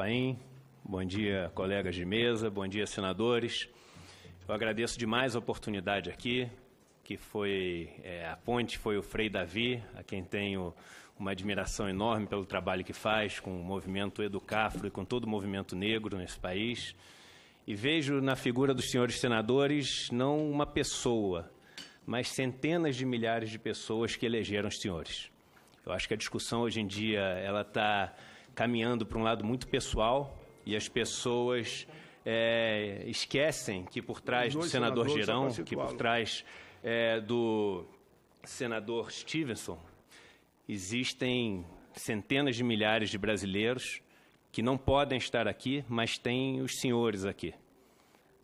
Paim, bom dia, colegas de mesa, bom dia, senadores. Eu agradeço demais a oportunidade aqui, que foi é, a ponte foi o Frei Davi, a quem tenho uma admiração enorme pelo trabalho que faz com o movimento Educafro e com todo o movimento negro nesse país. E vejo na figura dos senhores senadores não uma pessoa, mas centenas de milhares de pessoas que elegeram os senhores. Eu acho que a discussão hoje em dia ela está caminhando para um lado muito pessoal e as pessoas é, esquecem que por trás do senador Girão, que por trás é, do senador Stevenson, existem centenas de milhares de brasileiros que não podem estar aqui, mas têm os senhores aqui.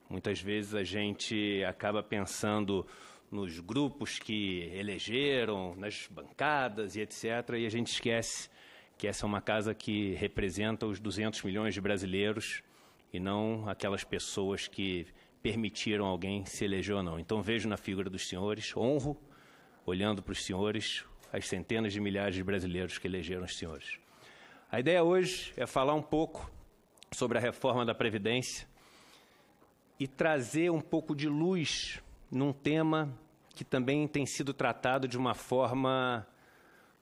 Muitas vezes a gente acaba pensando nos grupos que elegeram, nas bancadas e etc., e a gente esquece que essa é uma casa que representa os 200 milhões de brasileiros e não aquelas pessoas que permitiram alguém se eleger ou não. Então vejo na figura dos senhores, honro, olhando para os senhores, as centenas de milhares de brasileiros que elegeram os senhores. A ideia hoje é falar um pouco sobre a reforma da Previdência e trazer um pouco de luz num tema que também tem sido tratado de uma forma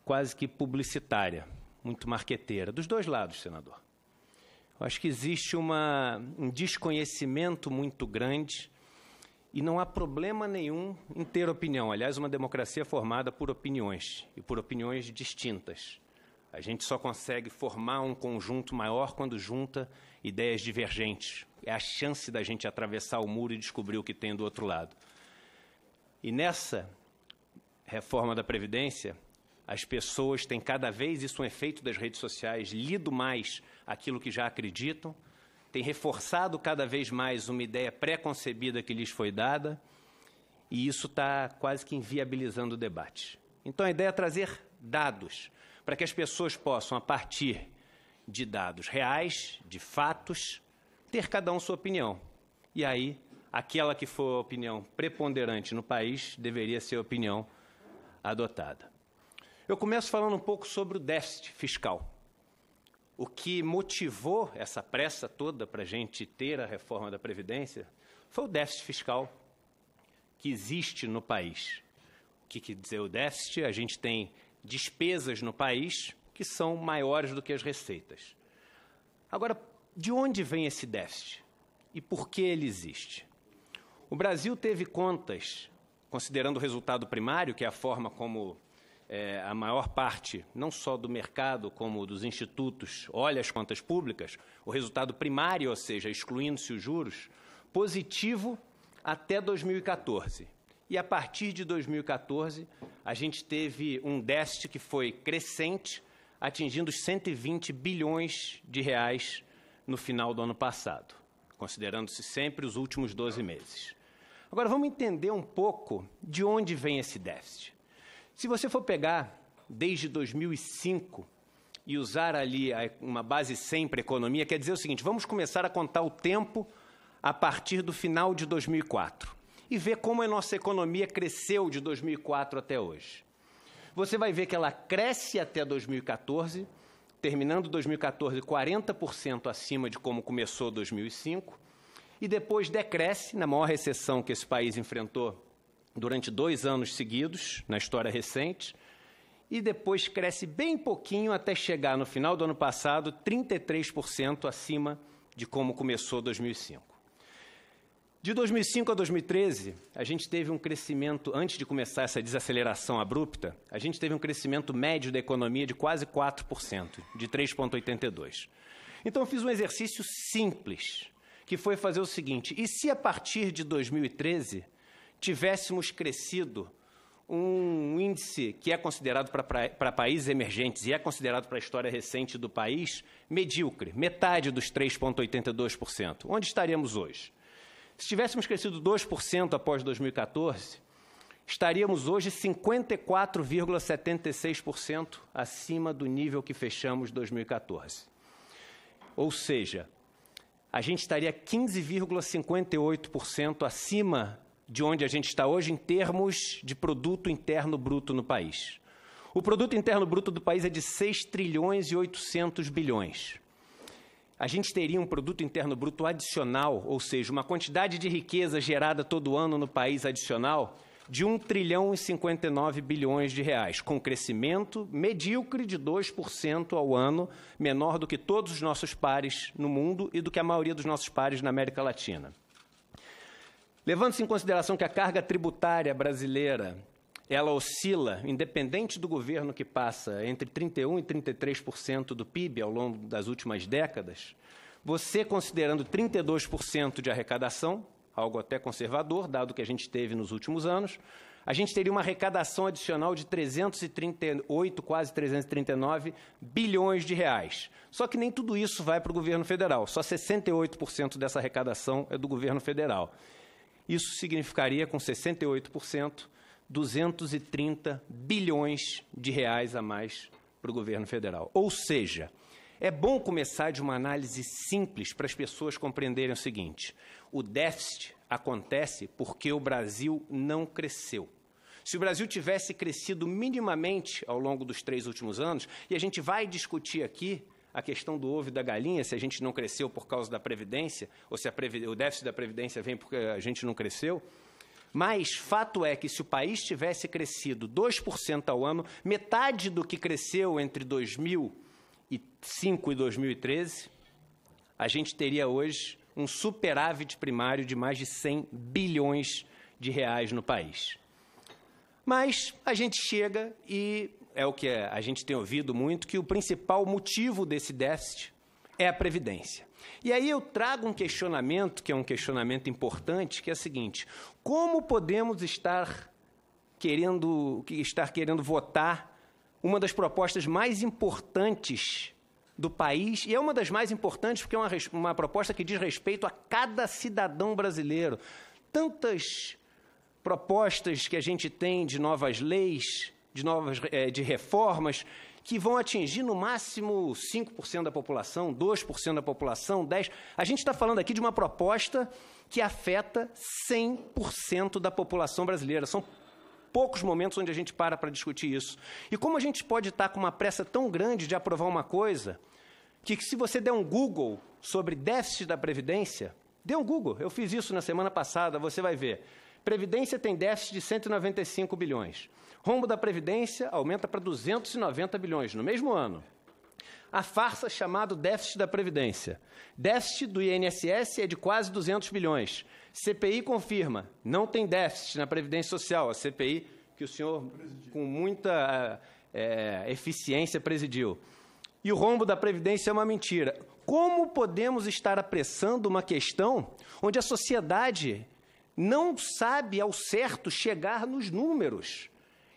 quase que publicitária, muito marqueteira, dos dois lados, senador. Eu acho que existe uma, um desconhecimento muito grande e não há problema nenhum em ter opinião. Aliás, uma democracia é formada por opiniões e por opiniões distintas. A gente só consegue formar um conjunto maior quando junta ideias divergentes. É a chance da gente atravessar o muro e descobrir o que tem do outro lado. E nessa reforma da Previdência, as pessoas têm cada vez, isso é um efeito das redes sociais, lido mais aquilo que já acreditam, têm reforçado cada vez mais uma ideia pré-concebida que lhes foi dada, e isso está quase que inviabilizando o debate. Então a ideia é trazer dados para que as pessoas possam, a partir de dados reais, de fatos, ter cada um sua opinião. E aí, aquela que for a opinião preponderante no país deveria ser a opinião adotada. Eu começo falando um pouco sobre o déficit fiscal. O que motivou essa pressa toda para a gente ter a reforma da Previdência foi o déficit fiscal que existe no país. O que quer dizer o déficit? A gente tem despesas no país que são maiores do que as receitas. Agora, de onde vem esse déficit e por que ele existe? O Brasil teve contas, considerando o resultado primário, que é a forma como é, a maior parte, não só do mercado, como dos institutos, olha as contas públicas, o resultado primário, ou seja, excluindo-se os juros, positivo até 2014. E a partir de 2014, a gente teve um déficit que foi crescente, atingindo os 120 bilhões de reais no final do ano passado, considerando-se sempre os últimos 12 meses. Agora vamos entender um pouco de onde vem esse déficit. Se você for pegar desde 2005 e usar ali uma base sempre economia, quer dizer o seguinte: vamos começar a contar o tempo a partir do final de 2004 e ver como a nossa economia cresceu de 2004 até hoje. Você vai ver que ela cresce até 2014, terminando 2014 40% acima de como começou 2005, e depois decresce, na maior recessão que esse país enfrentou durante dois anos seguidos, na história recente, e depois cresce bem pouquinho até chegar no final do ano passado 33% acima de como começou 2005. De 2005 a 2013, a gente teve um crescimento, antes de começar essa desaceleração abrupta, a gente teve um crescimento médio da economia de quase 4%, de 3,82%. Então, eu fiz um exercício simples, que foi fazer o seguinte: e se a partir de 2013 tivéssemos crescido um índice que é considerado para países emergentes e é considerado para a história recente do país medíocre, metade dos 3,82%, onde estaríamos hoje? Se tivéssemos crescido 2% após 2014, estaríamos hoje 54,76% acima do nível que fechamos 2014. Ou seja, a gente estaria 15,58% acima de onde a gente está hoje em termos de produto interno bruto no país. O produto interno bruto do país é de 6 trilhões e 800 bilhões. a gente teria um produto interno bruto adicional, ou seja, uma quantidade de riqueza gerada todo ano no país adicional de 1 trilhão e 59 bilhões de reais, com crescimento medíocre de 2% ao ano, menor do que todos os nossos pares no mundo e do que a maioria dos nossos pares na América Latina. Levando-se em consideração que a carga tributária brasileira ela oscila, independente do governo que passa, entre 31% e 33% do PIB ao longo das últimas décadas, você considerando 32% de arrecadação, algo até conservador, dado que a gente teve nos últimos anos, a gente teria uma arrecadação adicional de 338, quase 339 bilhões de reais. Só que nem tudo isso vai para o governo federal, só 68% dessa arrecadação é do governo federal. Isso significaria, com 68%, 230 bilhões de reais a mais para o governo federal. Ou seja, é bom começar de uma análise simples para as pessoas compreenderem o seguinte: o déficit acontece porque o Brasil não cresceu. Se o Brasil tivesse crescido minimamente ao longo dos três últimos anos, e a gente vai discutir aqui a questão do ovo e da galinha, se a gente não cresceu por causa da Previdência, ou se o déficit da Previdência vem porque a gente não cresceu. Mas fato é que se o país tivesse crescido 2% ao ano, metade do que cresceu entre 2005 e 2013, a gente teria hoje um superávit primário de mais de 100 bilhões de reais no país. Mas a gente chega e é o que a gente tem ouvido muito, que o principal motivo desse déficit é a Previdência. E aí eu trago um questionamento, que é um questionamento importante, que é o seguinte: como podemos estar querendo, estar querendo votar uma das propostas mais importantes do país, e é uma das mais importantes porque é uma, uma proposta que diz respeito a cada cidadão brasileiro. Tantas propostas que a gente tem de novas leis, de novas é, de reformas, que vão atingir no máximo 5% da população, 2% da população, 10%. A gente está falando aqui de uma proposta que afeta 100% da população brasileira. São poucos momentos onde a gente para para discutir isso. E como a gente pode estar com uma pressa tão grande de aprovar uma coisa, que se você der um Google sobre déficit da Previdência, dê um Google, eu fiz isso na semana passada, você vai ver. Previdência tem déficit de 195 bilhões. Rombo da Previdência aumenta para 290 bilhões no mesmo ano. A farsa chamada déficit da Previdência. Déficit do INSS é de quase 200 bilhões. CPI confirma, não tem déficit na Previdência Social. A CPI que o senhor, com muita é, eficiência, presidiu. E o rombo da Previdência é uma mentira. Como podemos estar apressando uma questão onde a sociedade não sabe ao certo chegar nos números?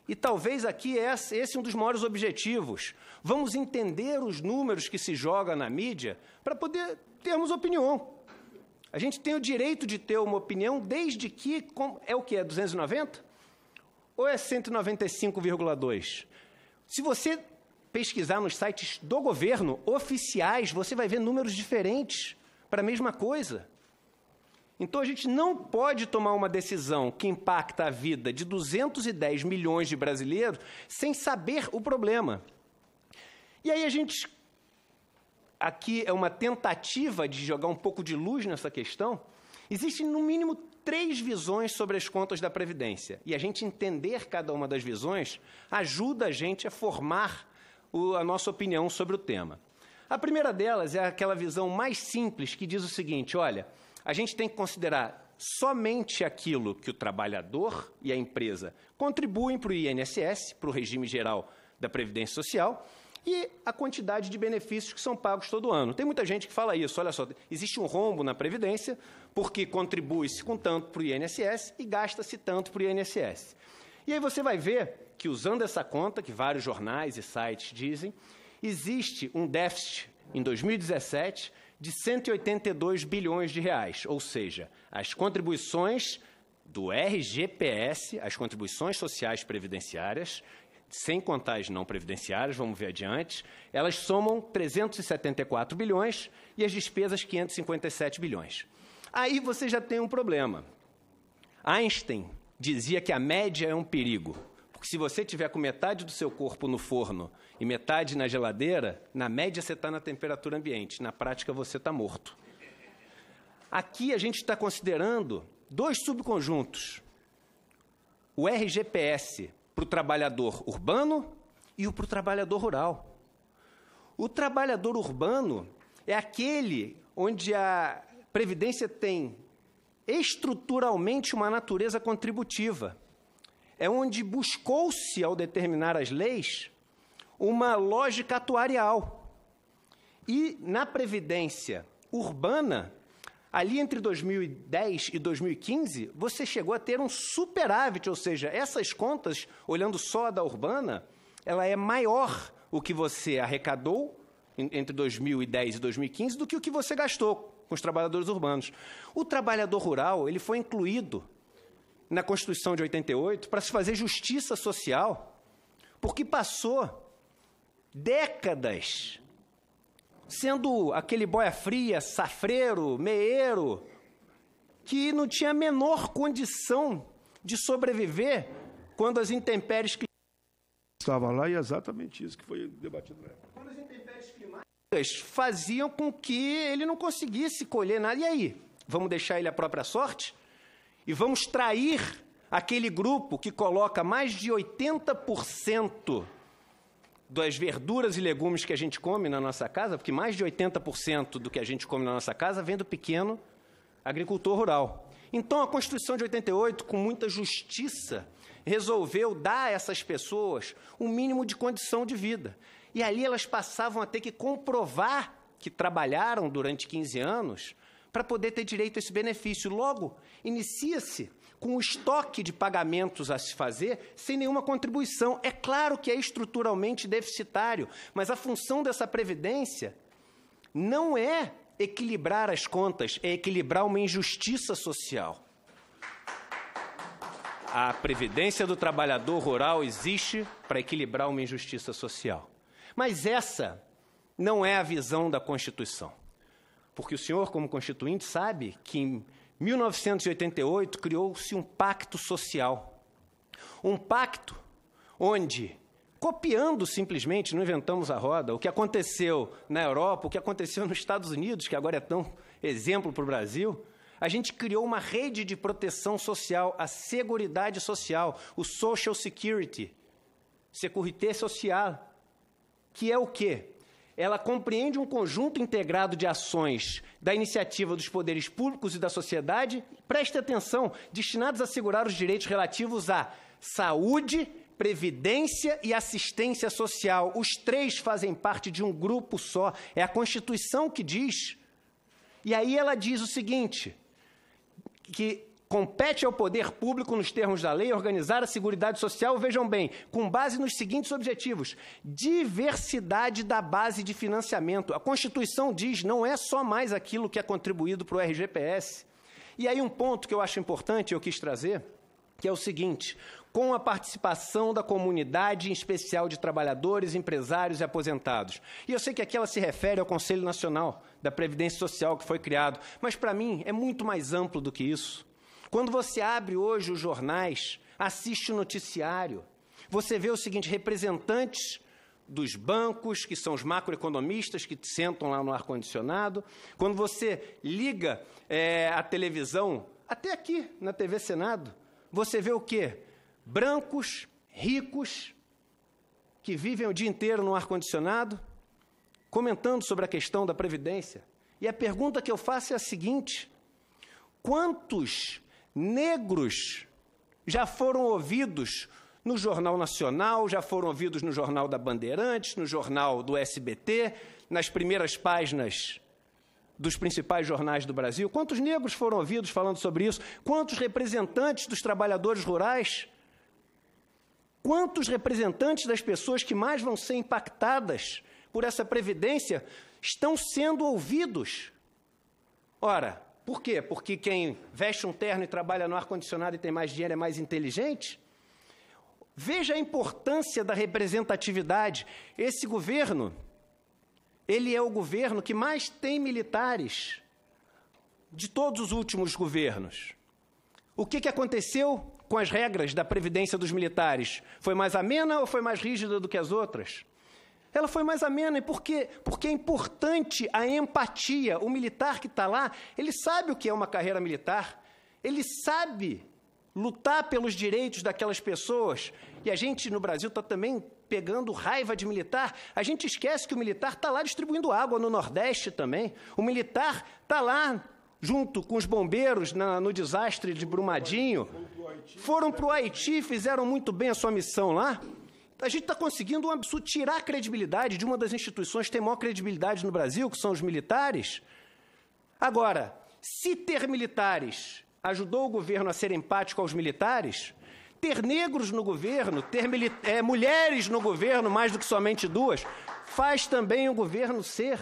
E talvez aqui esse é um dos maiores objetivos. Vamos entender os números que se jogam na mídia para poder termos opinião. A gente tem o direito de ter uma opinião desde que é o que é 290 ou é 195,2? Se você pesquisar nos sites do governo oficiais, você vai ver números diferentes para a mesma coisa. Então a gente não pode tomar uma decisão que impacta a vida de 210 milhões de brasileiros sem saber o problema. E aí a gente aqui é uma tentativa de jogar um pouco de luz nessa questão. Existem no mínimo três visões sobre as contas da previdência, e a gente entender cada uma das visões ajuda a gente a formar o, a nossa opinião sobre o tema. A primeira delas é aquela visão mais simples que diz o seguinte: olha, a gente tem que considerar somente aquilo que o trabalhador e a empresa contribuem para o INSS, para o regime geral da Previdência Social, e a quantidade de benefícios que são pagos todo ano. Tem muita gente que fala isso, olha só, existe um rombo na Previdência, porque contribui-se com tanto para o INSS e gasta-se tanto para o INSS. E aí você vai ver que, usando essa conta, que vários jornais e sites dizem, existe um déficit em 2017 de 182 bilhões de reais, ou seja, as contribuições do RGPS, as contribuições sociais previdenciárias, sem contar as não previdenciárias, vamos ver adiante, elas somam 374 bilhões e as despesas 557 bilhões. Aí você já tem um problema. Einstein dizia que a média é um perigo, Porque se você tiver com metade do seu corpo no forno e metade na geladeira, na média você está na temperatura ambiente, na prática você está morto. Aqui a gente está considerando dois subconjuntos: o RGPS para o trabalhador urbano e o para o trabalhador rural. O trabalhador urbano é aquele onde a Previdência tem estruturalmente uma natureza contributiva. É onde buscou-se, ao determinar as leis, uma lógica atuarial. E na Previdência urbana, ali entre 2010 e 2015, você chegou a ter um superávit, ou seja, essas contas, olhando só a da urbana, ela é maior o que você arrecadou entre 2010 e 2015 do que o que você gastou com os trabalhadores urbanos. O trabalhador rural ele foi incluído na Constituição de 88 para se fazer justiça social, porque passou décadas sendo aquele boia fria, safreiro, meeiro, que não tinha a menor condição de sobreviver quando as intempéries estava lá e é exatamente isso que foi debatido na época faziam com que ele não conseguisse colher nada. E aí? Vamos deixar ele à própria sorte? E vamos trair aquele grupo que coloca mais de 80% das verduras e legumes que a gente come na nossa casa, porque mais de 80% do que a gente come na nossa casa vem do pequeno agricultor rural. Então a Constituição de 88, com muita justiça, resolveu dar a essas pessoas um mínimo de condição de vida. E ali elas passavam a ter que comprovar que trabalharam durante 15 anos para poder ter direito a esse benefício. Logo, inicia-se com o estoque de pagamentos a se fazer sem nenhuma contribuição. É claro que é estruturalmente deficitário, mas a função dessa previdência não é equilibrar as contas, é equilibrar uma injustiça social. A previdência do trabalhador rural existe para equilibrar uma injustiça social. Mas essa não é a visão da Constituição. Porque o senhor, como constituinte, sabe que em 1988 criou-se um pacto social. Um pacto onde, copiando simplesmente, não inventamos a roda, o que aconteceu na Europa, o que aconteceu nos Estados Unidos, que agora é tão exemplo para o Brasil, a gente criou uma rede de proteção social, a Seguridade Social, o Social Security, Securité Social, que é o quê? Ela compreende um conjunto integrado de ações da iniciativa dos poderes públicos e da sociedade, preste atenção, destinados a assegurar os direitos relativos à saúde, previdência e assistência social. Os três fazem parte de um grupo só. É a Constituição que diz. E aí ela diz o seguinte: que Compete ao poder público, nos termos da lei, organizar a Seguridade Social, vejam bem, com base nos seguintes objetivos: diversidade da base de financiamento. A Constituição diz não é só mais aquilo que é contribuído para o RGPS. E aí, um ponto que eu acho importante, eu quis trazer, que é o seguinte: com a participação da comunidade, em especial de trabalhadores, empresários e aposentados. E eu sei que aqui ela se refere ao Conselho Nacional da Previdência Social que foi criado, mas para mim é muito mais amplo do que isso. Quando você abre hoje os jornais, assiste o noticiário, você vê o seguinte: representantes dos bancos, que são os macroeconomistas que sentam lá no ar-condicionado. Quando você liga é, a televisão, até aqui na TV Senado, você vê o quê? Brancos, ricos, que vivem o dia inteiro no ar-condicionado, comentando sobre a questão da Previdência. E a pergunta que eu faço é a seguinte: quantos negros já foram ouvidos no Jornal Nacional, já foram ouvidos no Jornal da Bandeirantes, no Jornal do SBT, nas primeiras páginas dos principais jornais do Brasil. Quantos negros foram ouvidos falando sobre isso? Quantos representantes dos trabalhadores rurais? Quantos representantes das pessoas que mais vão ser impactadas por essa previdência estão sendo ouvidos? Ora, por quê? Porque quem veste um terno e trabalha no ar-condicionado e tem mais dinheiro é mais inteligente? Veja a importância da representatividade. Esse governo, ele é o governo que mais tem militares de todos os últimos governos. O que, que aconteceu com as regras da previdência dos militares? Foi mais amena ou foi mais rígida do que as outras? Ela foi mais amena. E por quê? Porque é importante a empatia. O militar que está lá, ele sabe o que é uma carreira militar. Ele sabe lutar pelos direitos daquelas pessoas. E a gente no Brasil está também pegando raiva de militar. A gente esquece que o militar está lá distribuindo água no Nordeste também. O militar está lá junto com os bombeiros na, no desastre de Brumadinho. Foram para o Haiti, fizeram muito bem a sua missão lá. A gente está conseguindo um absurdo, tirar a credibilidade de uma das instituições que tem maior credibilidade no Brasil, que são os militares. Agora, se ter militares ajudou o governo a ser empático aos militares, ter negros no governo, ter é, mulheres no governo, mais do que somente duas, faz também o governo ser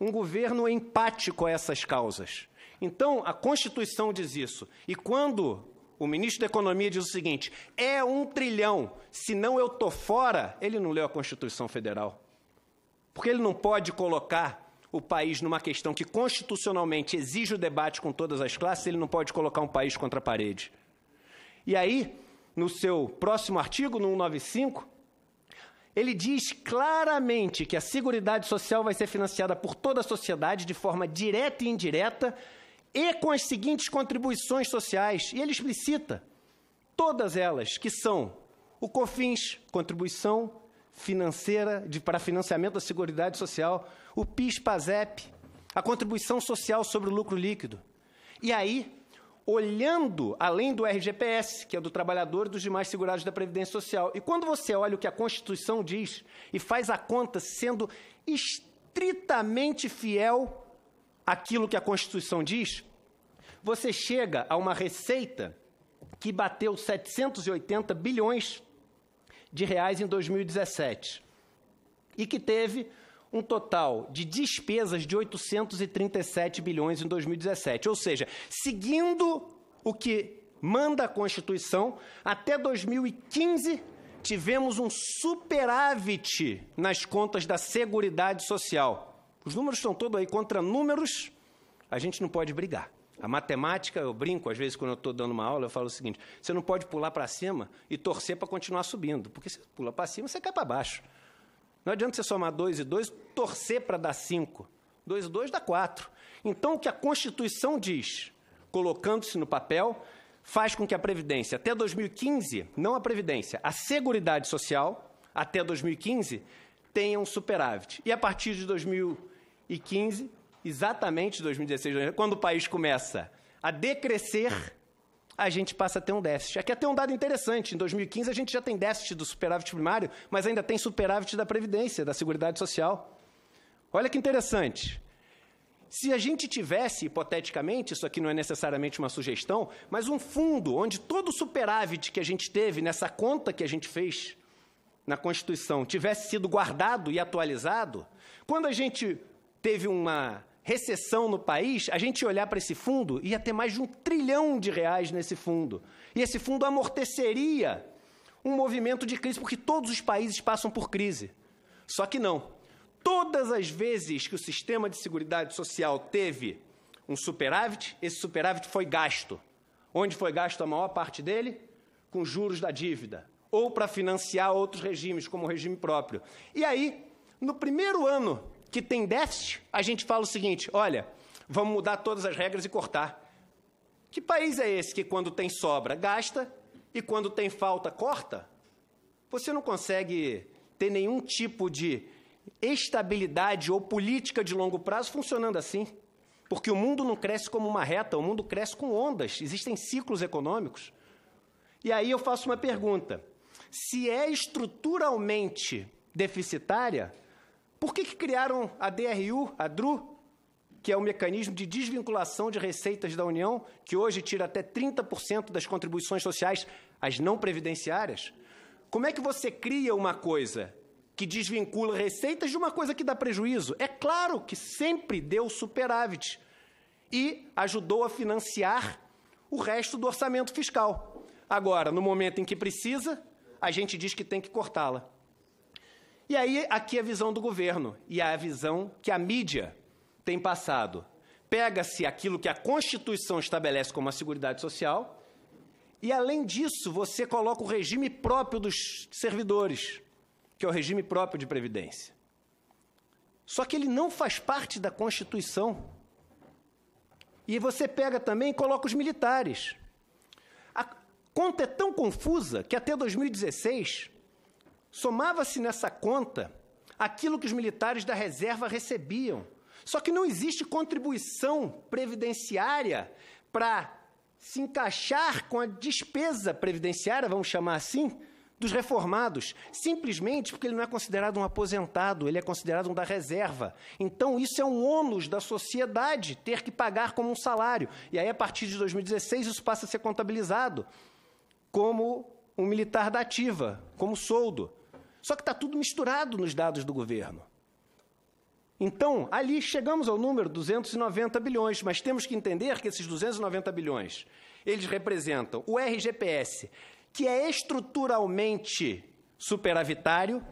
um governo empático a essas causas. Então, a Constituição diz isso. E quando o ministro da Economia diz o seguinte: é um trilhão, senão eu estou fora, ele não leu a Constituição Federal. Porque ele não pode colocar o país numa questão que constitucionalmente exige o debate com todas as classes, ele não pode colocar um país contra a parede. E aí, no seu próximo artigo, no 195, ele diz claramente que a Seguridade Social vai ser financiada por toda a sociedade de forma direta e indireta e com as seguintes contribuições sociais. E ele explicita todas elas, que são o COFINS, contribuição financeira de, para financiamento da Seguridade Social, o PIS-PASEP, a contribuição social sobre o lucro líquido. E aí, olhando além do RGPS, que é do trabalhador e dos demais segurados da Previdência Social. E quando você olha o que a Constituição diz e faz a conta sendo estritamente fiel àquilo que a Constituição diz, você chega a uma receita que bateu 780 bilhões de reais em 2017 e que teve um total de despesas de 837 bilhões em 2017. Ou seja, seguindo o que manda a Constituição, até 2015 tivemos um superávit nas contas da Seguridade Social. Os números estão todos aí contra números, a gente não pode brigar. A matemática, eu brinco, às vezes, quando eu estou dando uma aula, eu falo o seguinte: você não pode pular para cima e torcer para continuar subindo, porque se pula para cima, você cai para baixo. Não adianta você somar 2 e 2, torcer para dar 5. 2 e 2 dá 4. Então, o que a Constituição diz, colocando-se no papel, faz com que a Previdência, até 2015, não a Previdência, a Seguridade Social, até 2015, tenha um superávit. E a partir de 2015, exatamente 2016, quando o país começa a decrescer, a gente passa a ter um déficit. Aqui até um dado interessante. Em 2015, a gente já tem déficit do superávit primário, mas ainda tem superávit da Previdência, da Seguridade Social. Olha que interessante. Se a gente tivesse, hipoteticamente, isso aqui não é necessariamente uma sugestão, mas um fundo onde todo o superávit que a gente teve nessa conta que a gente fez na Constituição tivesse sido guardado e atualizado, quando a gente teve uma recessão no país, a gente olhar para esse fundo, ia ter mais de um trilhão de reais nesse fundo. E esse fundo amorteceria um movimento de crise, porque todos os países passam por crise. Só que não. Todas as vezes que o sistema de seguridade social teve um superávit, esse superávit foi gasto. Onde foi gasto a maior parte dele? Com juros da dívida. Ou para financiar outros regimes, como o regime próprio. E aí, no primeiro ano que tem déficit, a gente fala o seguinte: olha, vamos mudar todas as regras e cortar. Que país é esse que, quando tem sobra, gasta e quando tem falta, corta? Você não consegue ter nenhum tipo de estabilidade ou política de longo prazo funcionando assim. Porque o mundo não cresce como uma reta, o mundo cresce com ondas, existem ciclos econômicos. E aí eu faço uma pergunta: se é estruturalmente deficitária, por que, que criaram a DRU, a DRU, que é o mecanismo de desvinculação de receitas da União, que hoje tira até 30% das contribuições sociais, as não previdenciárias? Como é que você cria uma coisa que desvincula receitas de uma coisa que dá prejuízo? É claro que sempre deu superávit e ajudou a financiar o resto do orçamento fiscal. Agora, no momento em que precisa, a gente diz que tem que cortá-la. E aí, aqui é a visão do governo e a visão que a mídia tem passado. Pega-se aquilo que a Constituição estabelece como a Seguridade Social E, além disso, você coloca o regime próprio dos servidores, que é o regime próprio de previdência. Só que ele não faz parte da Constituição. E você pega também e coloca os militares. A conta é tão confusa que até 2016 somava-se nessa conta aquilo que os militares da reserva recebiam. Só que não existe contribuição previdenciária para se encaixar com a despesa previdenciária, vamos chamar assim, dos reformados, simplesmente porque ele não é considerado um aposentado, ele é considerado um da reserva. Então, isso é um ônus da sociedade ter que pagar como um salário. E aí, a partir de 2016, isso passa a ser contabilizado como um militar da ativa, como soldo. Só que está tudo misturado nos dados do governo. Então, ali chegamos ao número 290 bilhões, mas temos que entender que esses 290 bilhões, eles representam o RGPS, que é estruturalmente superavitário,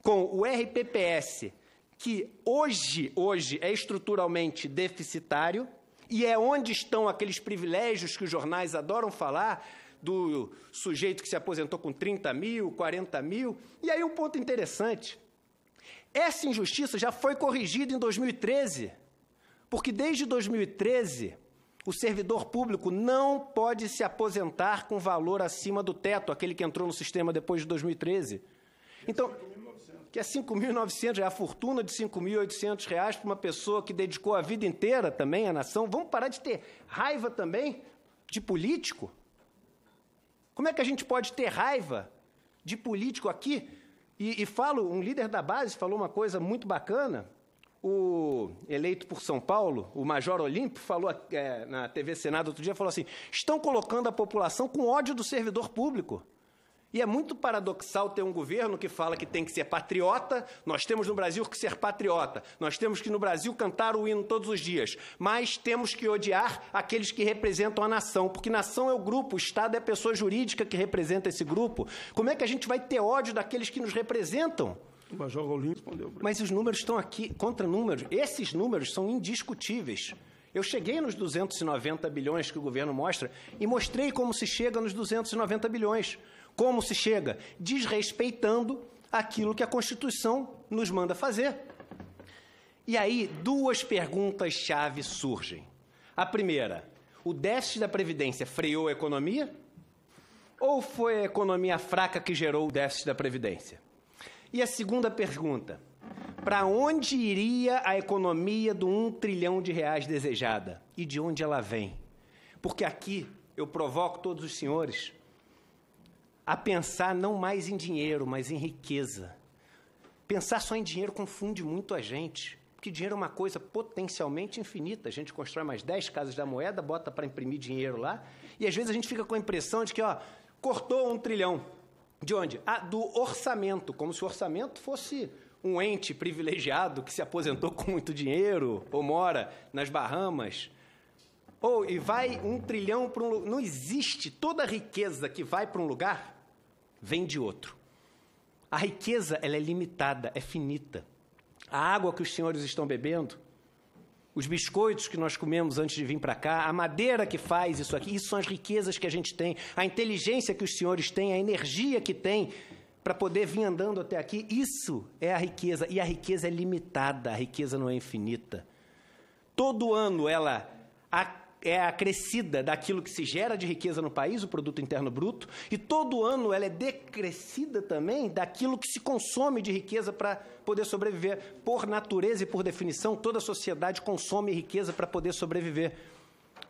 com o RPPS, que hoje, hoje é estruturalmente deficitário, e é onde estão aqueles privilégios que os jornais adoram falar, do sujeito que se aposentou com 30 mil, 40 mil. E aí um ponto interessante. Essa injustiça já foi corrigida em 2013, porque desde 2013 o servidor público não pode se aposentar com valor acima do teto, aquele que entrou no sistema depois de 2013. Então, que é 5.900, é a fortuna de 5.800 reais para uma pessoa que dedicou a vida inteira também à nação. Vamos parar de ter raiva também de político? Como é que a gente pode ter raiva de político aqui? E, e falo, um líder da base falou uma coisa muito bacana, o eleito por São Paulo, o Major Olímpio, falou é, na TV Senado outro dia, falou assim: estão colocando a população com ódio do servidor público. E é muito paradoxal ter um governo que fala que tem que ser patriota. Nós temos no Brasil que ser patriota. Nós temos que no Brasil cantar o hino todos os dias. Mas temos que odiar aqueles que representam a nação, porque nação é o grupo, o Estado é a pessoa jurídica que representa esse grupo. Como é que a gente vai ter ódio daqueles que nos representam? O Major Rolim respondeu. Mas os números estão aqui, contra números. Esses números são indiscutíveis. Eu cheguei nos 290 bilhões que o governo mostra e mostrei como se chega nos 290 bilhões. Como se chega? Desrespeitando aquilo que a Constituição nos manda fazer. E aí, duas perguntas-chave surgem. A primeira, o déficit da Previdência freou a economia? Ou foi a economia fraca que gerou o déficit da Previdência? E a segunda pergunta: para onde iria a economia do um trilhão de reais desejada? E de onde ela vem? Porque aqui eu provoco todos os senhores a pensar não mais em dinheiro, mas em riqueza. Pensar só em dinheiro confunde muito a gente, porque dinheiro é uma coisa potencialmente infinita. A gente constrói mais 10 casas da moeda, bota para imprimir dinheiro lá, e às vezes a gente fica com a impressão de que, ó, cortou um trilhão. De onde? Ah, do orçamento, como se o orçamento fosse um ente privilegiado que se aposentou com muito dinheiro ou mora nas Bahamas. Ou e vai um trilhão para um Não existe toda a riqueza que vai para um lugar vem de outro. A riqueza ela é limitada, é finita. A água que os senhores estão bebendo, os biscoitos que nós comemos antes de vir para cá, a madeira que faz isso aqui, isso são as riquezas que a gente tem, a inteligência que os senhores têm, a energia que tem para poder vir andando até aqui, isso é a riqueza. E a riqueza é limitada, a riqueza não é infinita. Todo ano ela é acrescida daquilo que se gera de riqueza no país, o produto interno bruto, e todo ano ela é decrescida também daquilo que se consome de riqueza para poder sobreviver. Por natureza e por definição, toda sociedade consome riqueza para poder sobreviver.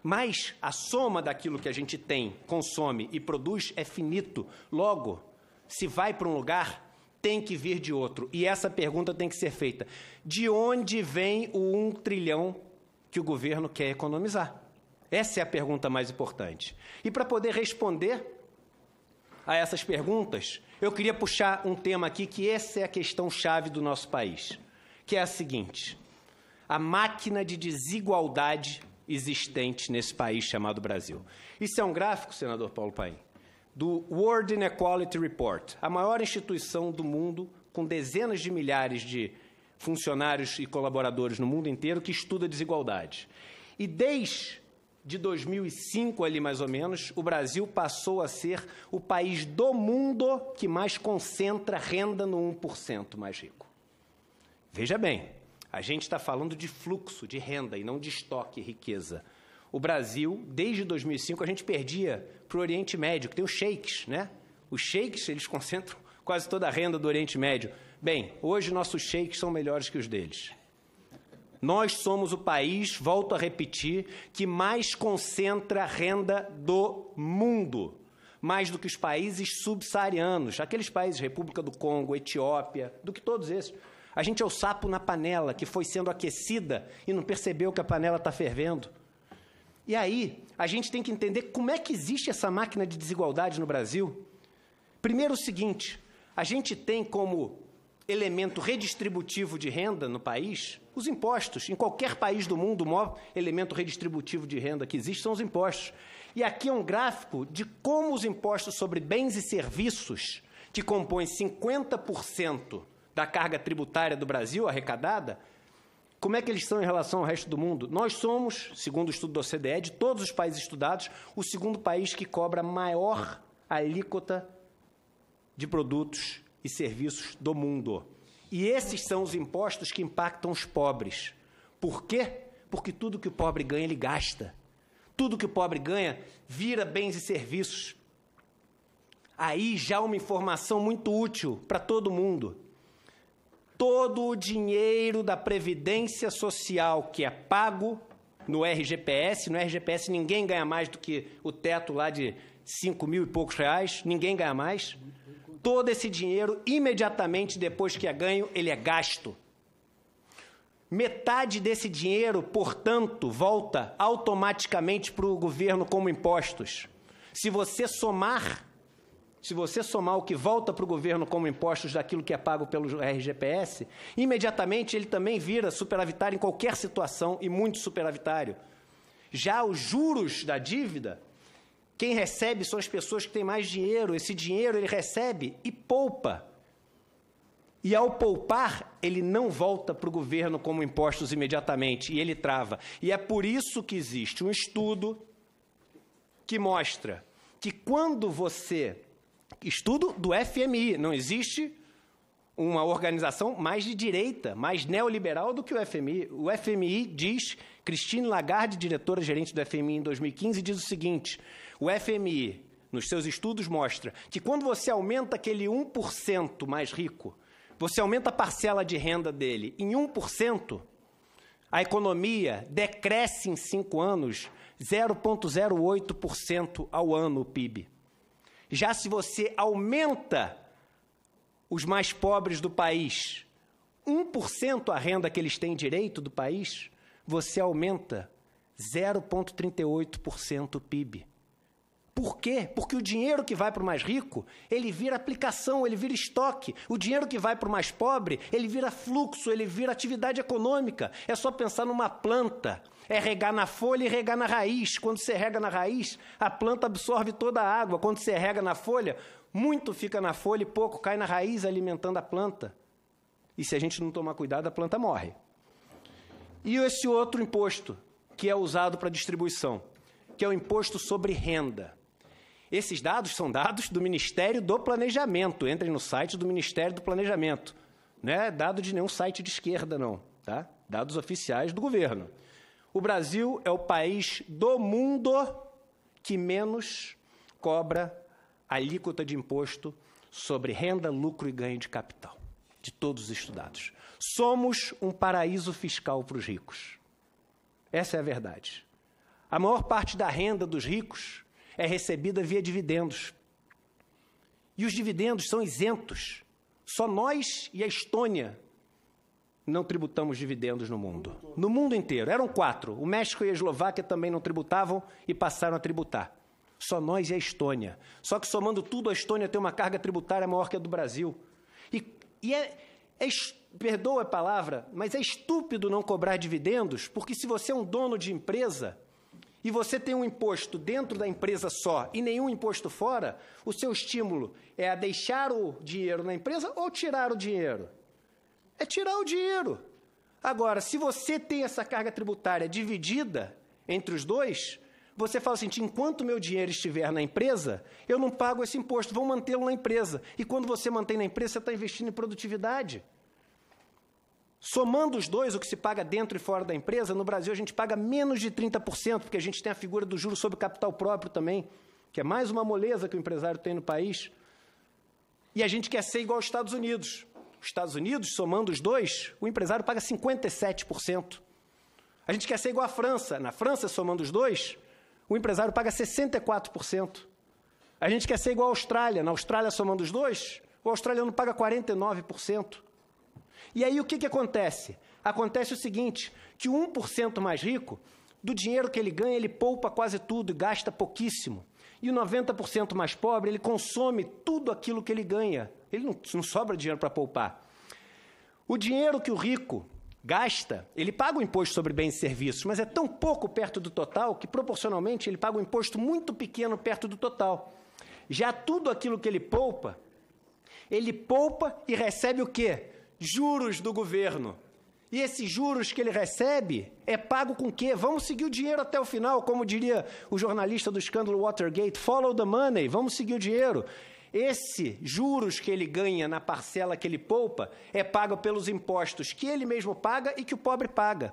Mas a soma daquilo que a gente tem, consome e produz é finito. Logo, se vai para um lugar, tem que vir de outro. E essa pergunta tem que ser feita: de onde vem o um trilhão que o governo quer economizar? Essa é a pergunta mais importante. E para poder responder a essas perguntas, eu queria puxar um tema aqui que essa é a questão chave do nosso país, que é a seguinte: a máquina de desigualdade existente nesse país chamado Brasil. Isso é um gráfico, senador Paulo Paim, do World Inequality Report, a maior instituição do mundo com dezenas de milhares de funcionários e colaboradores no mundo inteiro que estuda desigualdade. E desde de 2005 ali mais ou menos, o Brasil passou a ser o país do mundo que mais concentra renda no 1% mais rico. Veja bem, a gente está falando de fluxo de renda e não de estoque e riqueza. O Brasil, desde 2005, a gente perdia para o Oriente Médio, que tem os sheiks, né? Os sheiks, eles concentram quase toda a renda do Oriente Médio. Bem, hoje nossos sheiks são melhores que os deles. Nós somos o país, volto a repetir, que mais concentra renda do mundo, mais do que os países subsaarianos, aqueles países, República do Congo, Etiópia, do que todos esses. A gente é o sapo na panela que foi sendo aquecida e não percebeu que a panela está fervendo. E aí, a gente tem que entender como é que existe essa máquina de desigualdade no Brasil. Primeiro, o seguinte: a gente tem como elemento redistributivo de renda no país os impostos. Em qualquer país do mundo, o maior elemento redistributivo de renda que existe são os impostos. E aqui é um gráfico de como os impostos sobre bens e serviços, que compõem 50% da carga tributária do Brasil arrecadada, como é que eles estão em relação ao resto do mundo? Nós somos, segundo o estudo da OCDE, de todos os países estudados, o segundo país que cobra maior alíquota de produtos e serviços do mundo. E esses são os impostos que impactam os pobres. Por quê? Porque tudo que o pobre ganha, ele gasta. Tudo que o pobre ganha vira bens e serviços. Aí já uma informação muito útil para todo mundo todo o dinheiro da Previdência Social que é pago no RGPS, no RGPS ninguém ganha mais do que o teto lá de 5 mil e poucos reais, ninguém ganha mais. Todo esse dinheiro, imediatamente depois que é ganho, ele é gasto. Metade desse dinheiro, portanto, volta automaticamente para o governo como impostos. Se você somar se você somar o que volta para o governo como impostos daquilo que é pago pelo RGPS, imediatamente ele também vira superavitário em qualquer situação e muito superavitário. Já os juros da dívida, quem recebe são as pessoas que têm mais dinheiro. Esse dinheiro ele recebe e poupa. E ao poupar, ele não volta para o governo como impostos imediatamente, e ele trava. E é por isso que existe um estudo que mostra que quando você Estudo do FMI. Não existe uma organização mais de direita, mais neoliberal do que o FMI. O FMI diz, Christine Lagarde, diretora gerente do FMI em 2015, diz o seguinte: o FMI, nos seus estudos, mostra que quando você aumenta aquele 1% mais rico, você aumenta a parcela de renda dele em 1%, a economia decresce em cinco anos 0,08% ao ano o PIB. Já se você aumenta os mais pobres do país, 1% a renda que eles têm direito do país, você aumenta 0,38% o PIB. Por quê? Porque o dinheiro que vai para o mais rico, ele vira aplicação, ele vira estoque. O dinheiro que vai para o mais pobre, ele vira fluxo, ele vira atividade econômica. É só pensar numa planta. É regar na folha e regar na raiz. Quando você rega na raiz, a planta absorve toda a água. Quando você rega na folha, muito fica na folha e pouco cai na raiz alimentando a planta. E se a gente não tomar cuidado, a planta morre. E esse outro imposto, que é usado para distribuição, que é o imposto sobre renda. Esses dados são dados do Ministério do Planejamento. Entrem no site do Ministério do Planejamento. Não é dado de nenhum site de esquerda, não. Tá? Dados oficiais do governo. O Brasil é o país do mundo que menos cobra alíquota de imposto sobre renda, lucro e ganho de capital, de todos os estudados. Somos um paraíso fiscal para os ricos. Essa é a verdade. A maior parte da renda dos ricos é recebida via dividendos. E os dividendos são isentos. Só nós e a Estônia não tributamos dividendos no mundo. No mundo inteiro. Eram quatro. O México e a Eslováquia também não tributavam e passaram a tributar. Só nós e a Estônia. Só que somando tudo, a Estônia tem uma carga tributária maior que a do Brasil. E, e é, é, perdoa a palavra, mas é estúpido não cobrar dividendos, porque se você é um dono de empresa e você tem um imposto dentro da empresa só e nenhum imposto fora, o seu estímulo é a deixar o dinheiro na empresa ou tirar o dinheiro é tirar o dinheiro. Agora, se você tem essa carga tributária dividida entre os dois, Você fala assim: enquanto meu dinheiro estiver na empresa, eu não pago esse imposto, vou mantê-lo na empresa. E quando você mantém na empresa, você está investindo em produtividade. Somando os dois, o que se paga dentro e fora da empresa, no Brasil a gente paga menos de 30%, porque a gente tem a figura do juro sobre capital próprio também, que é mais uma moleza que o empresário tem no país. E a gente quer ser igual aos Estados Unidos. Os Estados Unidos, somando os dois, o empresário paga 57%. A gente quer ser igual à França. Na França, somando os dois, o empresário paga 64%. A gente quer ser igual à Austrália. Na Austrália, somando os dois, o australiano paga 49%. E aí o que, que acontece? Acontece o seguinte: que o 1% mais rico, do dinheiro que ele ganha, ele poupa quase tudo e gasta pouquíssimo. E o 90% mais pobre, ele consome tudo aquilo que ele ganha. Ele não, não sobra dinheiro para poupar. O dinheiro que o rico gasta, ele paga o imposto sobre bens e serviços, mas é tão pouco perto do total que, proporcionalmente, ele paga um imposto muito pequeno perto do total. Já tudo aquilo que ele poupa, ele poupa e recebe o quê? Juros do governo. E esses juros que ele recebe é pago com quê? Vamos seguir o dinheiro até o final, como diria o jornalista do escândalo Watergate, follow the money, vamos seguir o dinheiro. Esse juros que ele ganha na parcela que ele poupa é pago pelos impostos que ele mesmo paga e que o pobre paga.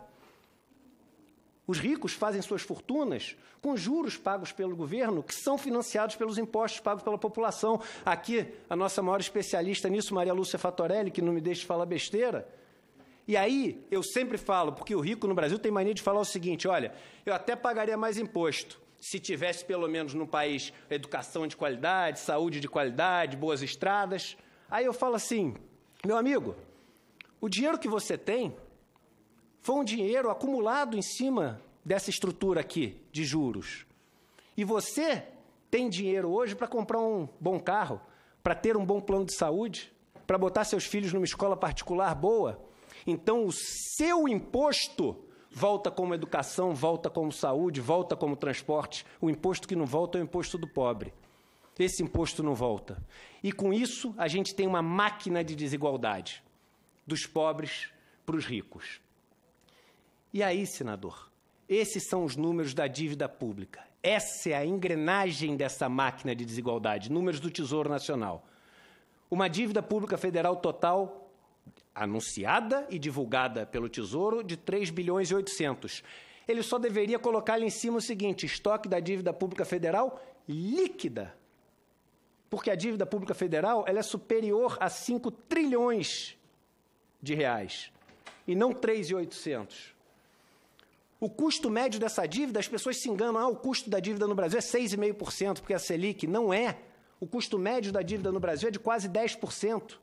Os ricos fazem suas fortunas com juros pagos pelo governo, que são financiados pelos impostos pagos pela população. Aqui, a nossa maior especialista nisso, Maria Lúcia Fatorelli, que não me deixe falar besteira. E aí, eu sempre falo, porque o rico no Brasil tem mania de falar o seguinte: olha, eu até pagaria mais imposto, se tivesse pelo menos no país educação de qualidade, saúde de qualidade, boas estradas. Aí eu falo assim, meu amigo, o dinheiro que você tem foi um dinheiro acumulado em cima dessa estrutura aqui de juros. E você tem dinheiro hoje para comprar um bom carro, para ter um bom plano de saúde, para botar seus filhos numa escola particular boa. Então, o seu imposto volta como educação, volta como saúde, volta como transporte. O imposto que não volta é o imposto do pobre. Esse imposto não volta. E com isso, a gente tem uma máquina de desigualdade dos pobres para os ricos. E aí, senador, esses são os números da dívida pública. Essa é a engrenagem dessa máquina de desigualdade, números do Tesouro Nacional. Uma dívida pública federal total anunciada e divulgada pelo Tesouro de 3 bilhões e 800. Ele só deveria colocar ali em cima o seguinte: estoque da dívida pública federal líquida. Porque a dívida pública federal ela é superior a 5 trilhões de reais e não 3,800. O custo médio dessa dívida, as pessoas se enganam, ah, o custo da dívida no Brasil é 6,5%, porque a Selic não é. O custo médio da dívida no Brasil é de quase 10%.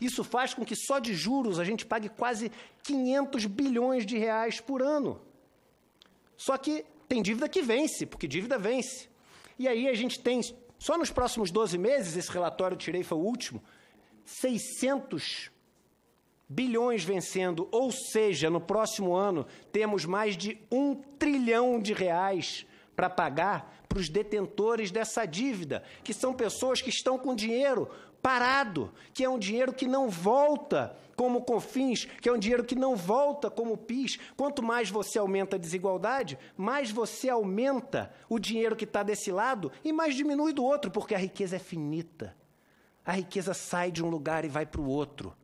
Isso faz com que só de juros a gente pague quase 500 bilhões de reais por ano. Só que tem dívida que vence, porque dívida vence. E aí a gente tem, só nos próximos 12 meses, esse relatório eu tirei foi o último, 600 bilhões vencendo, ou seja, no próximo ano temos mais de um trilhão de reais para pagar para os detentores dessa dívida, que são pessoas que estão com dinheiro parado, que é um dinheiro que não volta como COFINS, que é um dinheiro que não volta como PIS. Quanto mais você aumenta a desigualdade, mais você aumenta o dinheiro que está desse lado e mais diminui do outro, porque a riqueza é finita. A riqueza sai de um lugar e vai para o outro.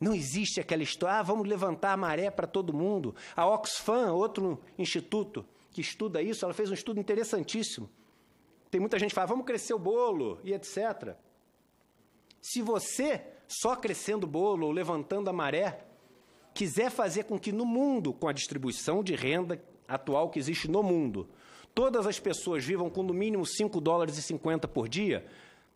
Não existe aquela história, ah, vamos levantar a maré para todo mundo. A Oxfam, outro instituto que estuda isso, ela fez um estudo interessantíssimo. Tem muita gente que fala, vamos crescer o bolo e etc. Se você, só crescendo o bolo ou levantando a maré, quiser fazer com que no mundo, com a distribuição de renda atual que existe no mundo, todas as pessoas vivam com no mínimo 5 dólares e 50 por dia,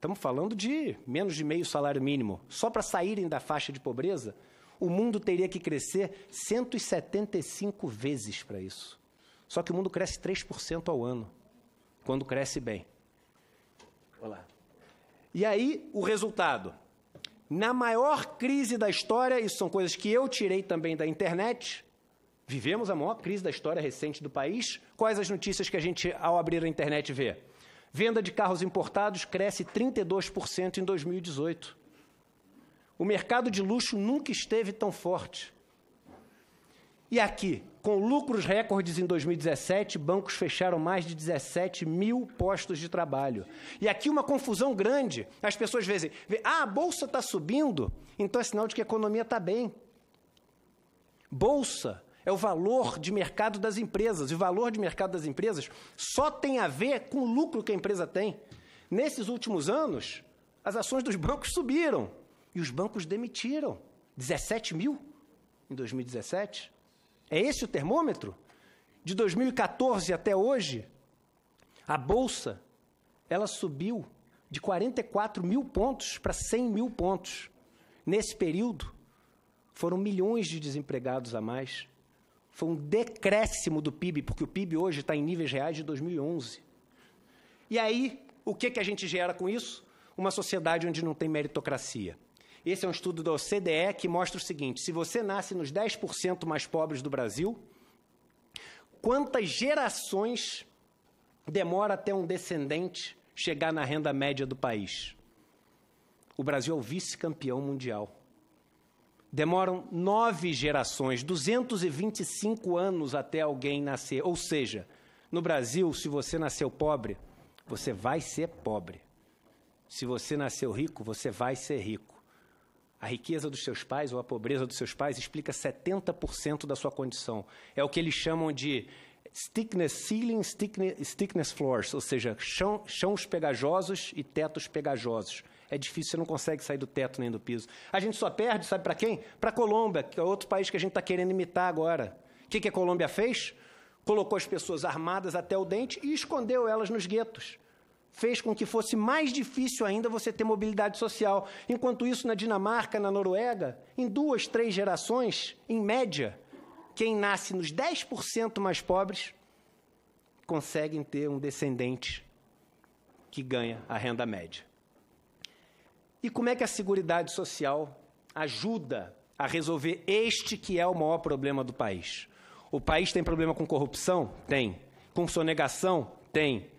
estamos falando de menos de meio salário mínimo. Só para saírem da faixa de pobreza, o mundo teria que crescer 175 vezes para isso. Só que o mundo cresce 3% ao ano, quando cresce bem. Olá. E aí, o resultado. Na maior crise da história, isso são coisas que eu tirei também da internet, vivemos a maior crise da história recente do país. Quais as notícias que a gente, ao abrir a internet, vê? Venda de carros importados cresce 32% em 2018. O mercado de luxo nunca esteve tão forte. E aqui, com lucros recordes em 2017, bancos fecharam mais de 17 mil postos de trabalho. E aqui uma confusão grande. As pessoas veem, ah, a bolsa está subindo, então é sinal de que a economia está bem. Bolsa é o valor de mercado das empresas. E o valor de mercado das empresas só tem a ver com o lucro que a empresa tem. Nesses últimos anos, as ações dos bancos subiram e os bancos demitiram 17 mil em 2017. É esse o termômetro? De 2014 até hoje, a bolsa ela subiu de 44 mil pontos para 100 mil pontos. Nesse período, foram milhões de desempregados a mais. Foi um decréscimo do PIB, porque o PIB hoje está em níveis reais de 2011. E aí, o que, que a gente gera com isso? Uma sociedade onde não tem meritocracia. Esse é um estudo da OCDE que mostra o seguinte: se você nasce nos 10% mais pobres do Brasil, quantas gerações demora até um descendente chegar na renda média do país? O Brasil é o vice-campeão mundial. Demoram nove gerações, 225 anos até alguém nascer. Ou seja, no Brasil, se você nasceu pobre, você vai ser pobre. Se você nasceu rico, você vai ser rico. A riqueza dos seus pais ou a pobreza dos seus pais explica 70% da sua condição. É o que eles chamam de stickness ceiling, stickness, floors, ou seja, chão, chãos pegajosos e tetos pegajosos é difícil, você não consegue sair do teto nem do piso. A gente só perde, sabe para quem? Para a Colômbia, que é outro país que a gente está querendo imitar agora. O que, que a Colômbia fez? Colocou as pessoas armadas até o dente e escondeu elas nos guetos. Fez com que fosse mais difícil ainda você ter mobilidade social. Enquanto isso, na Dinamarca, na Noruega, em duas, três gerações, em média, quem nasce nos 10% mais pobres conseguem ter um descendente que ganha a renda média. E como é que a Seguridade Social ajuda a resolver este que é o maior problema do país? O país tem problema com corrupção? Tem. Com sonegação? Tem.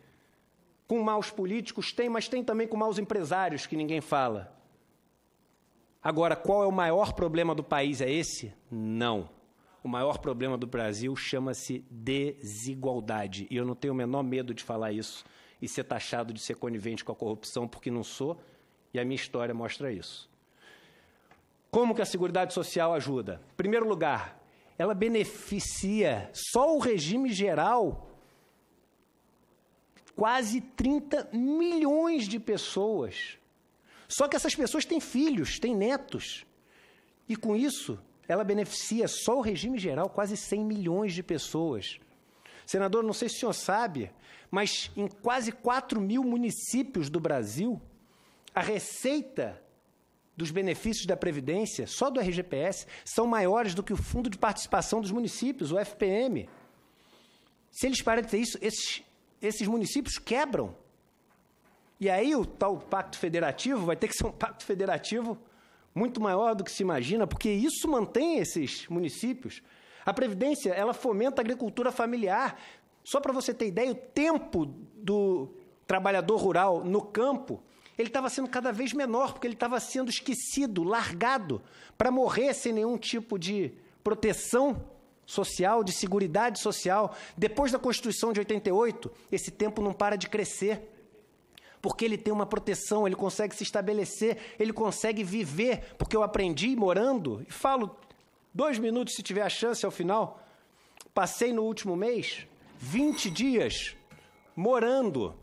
Com maus políticos? Tem, mas tem também com maus empresários, que ninguém fala. Agora, qual é o maior problema do país? É esse? Não. O maior problema do Brasil chama-se desigualdade. E eu não tenho o menor medo de falar isso e ser taxado de ser conivente com a corrupção, porque não sou e a minha história mostra isso. Como que a Seguridade Social ajuda? Em primeiro lugar, ela beneficia só o regime geral quase 30 milhões de pessoas. Só que essas pessoas têm filhos, têm netos. E com isso, ela beneficia só o regime geral quase 100 milhões de pessoas. Senador, não sei se o senhor sabe, mas em quase 4 mil municípios do Brasil, a receita dos benefícios da Previdência, só do RGPS, são maiores do que o Fundo de Participação dos Municípios, o FPM. Se eles pararem de ter isso, esses, esses municípios quebram. E aí o tal pacto federativo vai ter que ser um pacto federativo muito maior do que se imagina, porque isso mantém esses municípios. A Previdência, ela fomenta a agricultura familiar. Só para você ter ideia, o tempo do trabalhador rural no campo ele estava sendo cada vez menor, porque ele estava sendo esquecido, largado, para morrer sem nenhum tipo de proteção social, de segurança social. Depois da Constituição de 88, esse tempo não para de crescer. Porque ele tem uma proteção, ele consegue se estabelecer, ele consegue viver. Porque eu aprendi morando, e falo dois minutos se tiver a chance ao final. Passei no último mês 20 dias morando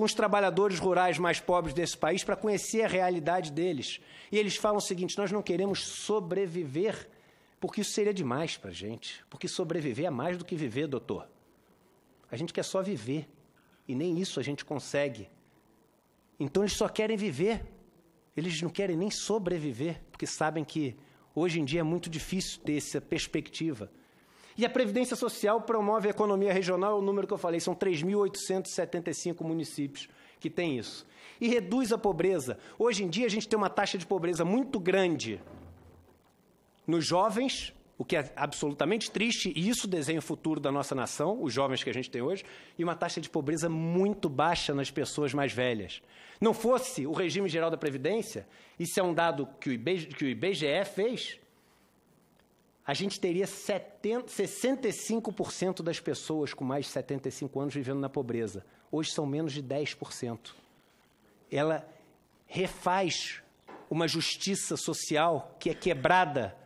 com os trabalhadores rurais mais pobres desse país para conhecer a realidade deles. E eles falam o seguinte: nós não queremos sobreviver, porque isso seria demais para a gente. Porque sobreviver é mais do que viver, doutor. A gente quer só viver. E nem isso a gente consegue. Então eles só querem viver. Eles não querem nem sobreviver, porque sabem que hoje em dia é muito difícil ter essa perspectiva. E a Previdência Social promove a economia regional, o número que eu falei, são 3.875 municípios que têm isso. E reduz a pobreza. Hoje em dia, a gente tem uma taxa de pobreza muito grande nos jovens, o que é absolutamente triste, e isso desenha o futuro da nossa nação, os jovens que a gente tem hoje, e uma taxa de pobreza muito baixa nas pessoas mais velhas. Não fosse o regime geral da Previdência, isso é um dado que o IBGE fez, a gente teria 70, 65% das pessoas com mais de 75 anos vivendo na pobreza. Hoje são menos de 10%. Ela refaz uma justiça social que é quebrada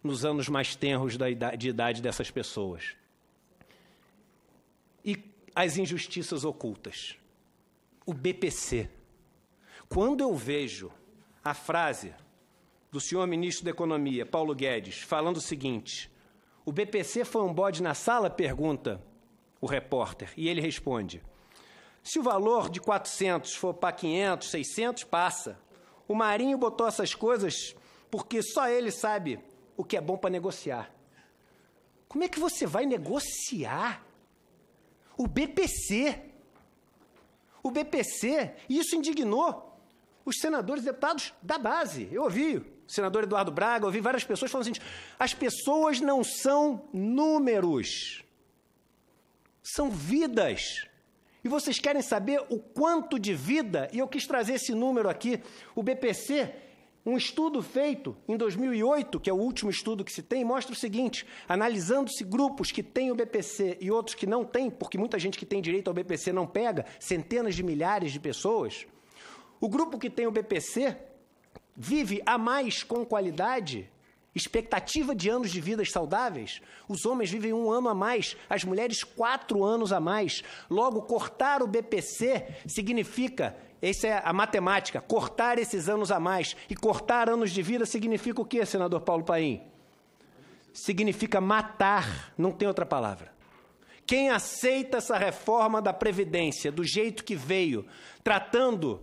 nos anos mais tenros da idade, de idade dessas pessoas. E as injustiças ocultas. O BPC. Quando eu vejo a frase do senhor ministro da Economia, Paulo Guedes, falando o seguinte: o BPC foi um bode na sala? pergunta o repórter. E ele responde: se o valor de 400 for para 500, 600, passa. O Marinho botou essas coisas porque só ele sabe o que é bom para negociar. Como é que você vai negociar? O BPC. O BPC, e isso indignou os senadores e deputados da base. Eu ouvi senador Eduardo Braga, ouvi várias pessoas falando assim: as pessoas não são números, são vidas. E vocês querem saber o quanto de vida? E eu quis trazer esse número aqui. O BPC um estudo feito em 2008, que é o último estudo que se tem, mostra o seguinte: analisando-se grupos que têm o BPC e outros que não têm, porque muita gente que tem direito ao BPC não pega, centenas de milhares de pessoas. O grupo que tem o BPC vive a mais com qualidade, expectativa de anos de vida saudáveis. Os homens vivem um ano a mais, as mulheres quatro anos a mais. Logo, cortar o BPC significa essa é a matemática. Cortar esses anos a mais. E cortar anos de vida significa o quê, senador Paulo Paim? Significa matar, não tem outra palavra. Quem aceita essa reforma da Previdência do jeito que veio, tratando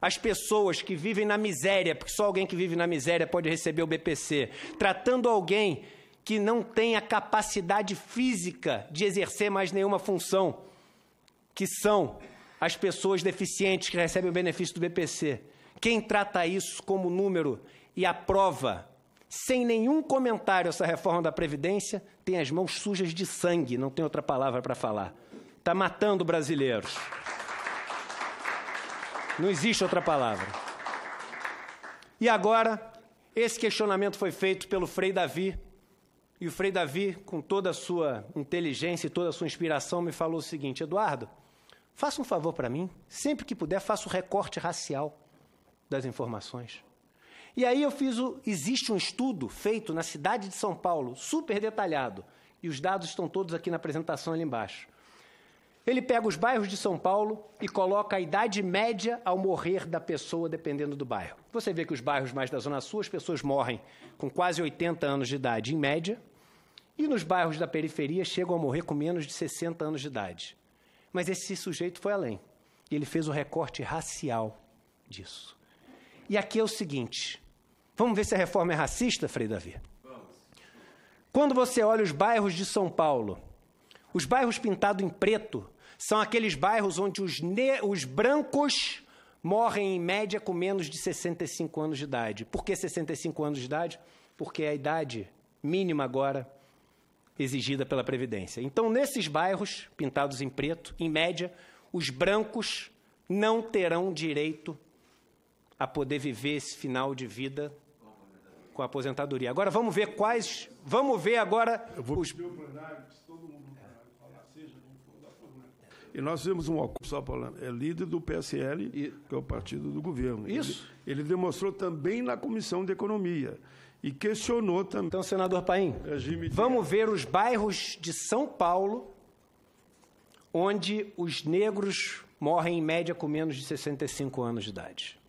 as pessoas que vivem na miséria, porque só alguém que vive na miséria pode receber o BPC, tratando alguém que não tem a capacidade física de exercer mais nenhuma função, que são as pessoas deficientes que recebem o benefício do BPC. Quem trata isso como número e aprova sem nenhum comentário essa reforma da Previdência tem as mãos sujas de sangue, não tem outra palavra para falar. Está matando brasileiros. Não existe outra palavra. E agora, esse questionamento foi feito pelo Frei Davi, e o Frei Davi, com toda a sua inteligência e toda a sua inspiração, me falou o seguinte: Eduardo, Faça um favor para mim, sempre que puder, faça o recorte racial das informações. E aí eu fiz o. Existe um estudo feito na cidade de São Paulo, super detalhado, e os dados estão todos aqui na apresentação ali embaixo. Ele pega os bairros de São Paulo e coloca a idade média ao morrer da pessoa, dependendo do bairro. Você vê que os bairros mais da Zona Sul, as pessoas morrem com quase 80 anos de idade, em média, e nos bairros da periferia chegam a morrer com menos de 60 anos de idade. Mas esse sujeito foi além. E ele fez o recorte racial disso. E aqui é o seguinte: vamos ver se a reforma é racista, Frei Davi? Quando você olha os bairros de São Paulo, os bairros pintados em preto são aqueles bairros onde os, os brancos morrem em média com menos de 65 anos de idade. Por que 65 anos de idade? Porque é a idade mínima agora exigida pela Previdência. Então, nesses bairros pintados em preto, em média, os brancos não terão direito a poder viver esse final de vida com a aposentadoria. Agora vamos ver quais. Vamos ver agora. Eu vou os... plenário, todo mundo falar, seja for da E nós fizemos um só falando, é líder do PSL, e... que é o partido do governo. Isso. Ele, ele demonstrou também na Comissão de Economia e questionou também. Então, senador Paim, vamos ver os bairros de São Paulo onde os negros morrem em média com menos de 65 anos de idade.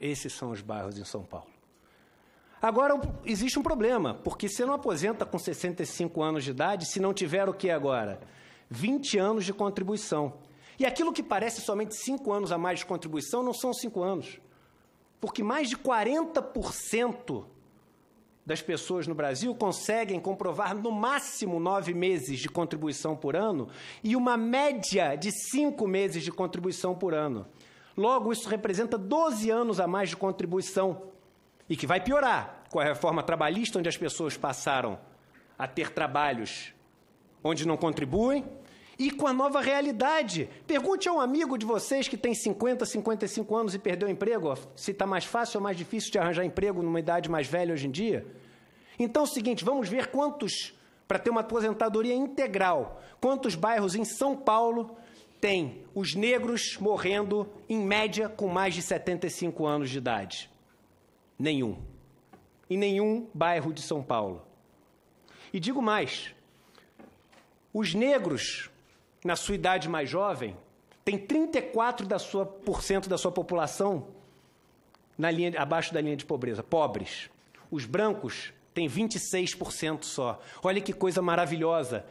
Esses são os bairros em São Paulo. Agora, existe um problema, porque você não aposenta com 65 anos de idade se não tiver o que agora? 20 anos de contribuição. E aquilo que parece somente 5 anos a mais de contribuição não são 5 anos. Porque mais de 40% das pessoas no Brasil conseguem comprovar no máximo nove meses de contribuição por ano e uma média de cinco meses de contribuição por ano. Logo, isso representa 12 anos a mais de contribuição e que vai piorar com a reforma trabalhista, onde as pessoas passaram a ter trabalhos onde não contribuem e com a nova realidade. Pergunte a um amigo de vocês que tem 50, 55 anos e perdeu o emprego, se está mais fácil ou mais difícil de arranjar emprego numa idade mais velha hoje em dia. Então é o seguinte, vamos ver quantos, para ter uma aposentadoria integral, quantos bairros em São Paulo tem os negros morrendo, em média, com mais de 75 anos de idade? Nenhum. Em nenhum bairro de São Paulo. E digo mais: os negros, na sua idade mais jovem, têm 34% da sua, por cento da sua população na linha, abaixo da linha de pobreza, pobres. Os brancos têm 26% só. Olha que coisa maravilhosa.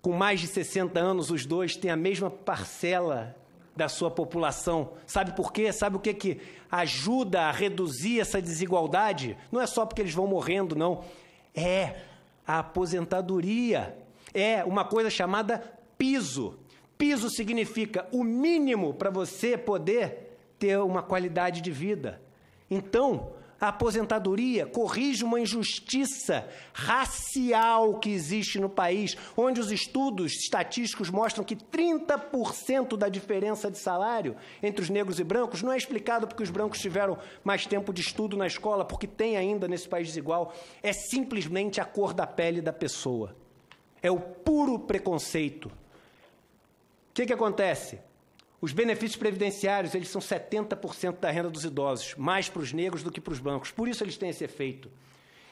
Com mais de 60 anos, os dois têm a mesma parcela da sua população. Sabe por quê? Sabe o que, que ajuda a reduzir essa desigualdade? Não é só porque eles vão morrendo, não. É a aposentadoria. É uma coisa chamada piso. Piso significa o mínimo para você poder ter uma qualidade de vida. Então, a aposentadoria corrige uma injustiça racial que existe no país, onde os estudos estatísticos mostram que 30% da diferença de salário entre os negros e brancos não é explicado porque os brancos tiveram mais tempo de estudo na escola, porque tem ainda nesse país desigual, é simplesmente a cor da pele da pessoa. É o puro preconceito. O que, que acontece? Os benefícios previdenciários, eles são 70% da renda dos idosos, mais para os negros do que para os brancos. Por isso eles têm esse efeito.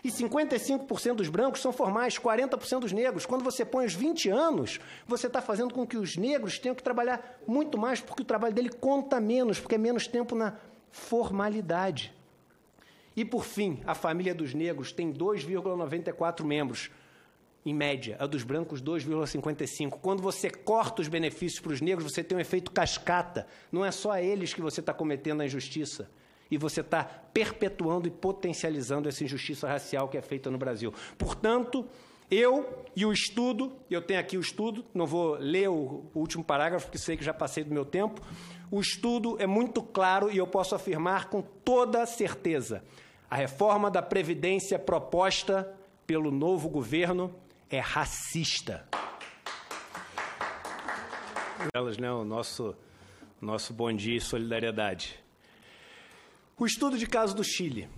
E 55% dos brancos são formais, 40% dos negros. Quando você põe os 20 anos, você está fazendo com que os negros tenham que trabalhar muito mais, porque o trabalho dele conta menos, porque é menos tempo na formalidade. E, por fim, a família dos negros tem 2,94 membros em média, a dos brancos 2,55. Quando você corta os benefícios para os negros, você tem um efeito cascata. Não é só a eles que você está cometendo a injustiça. E você está perpetuando e potencializando essa injustiça racial que é feita no Brasil. Portanto, eu e o estudo, eu tenho aqui o estudo, não vou ler o último parágrafo, porque sei que já passei do meu tempo. O estudo é muito claro e eu posso afirmar com toda certeza: a reforma da Previdência proposta pelo novo governo é racista. Elas, né, o nosso, nosso bom dia e solidariedade. O estudo de caso do Chile.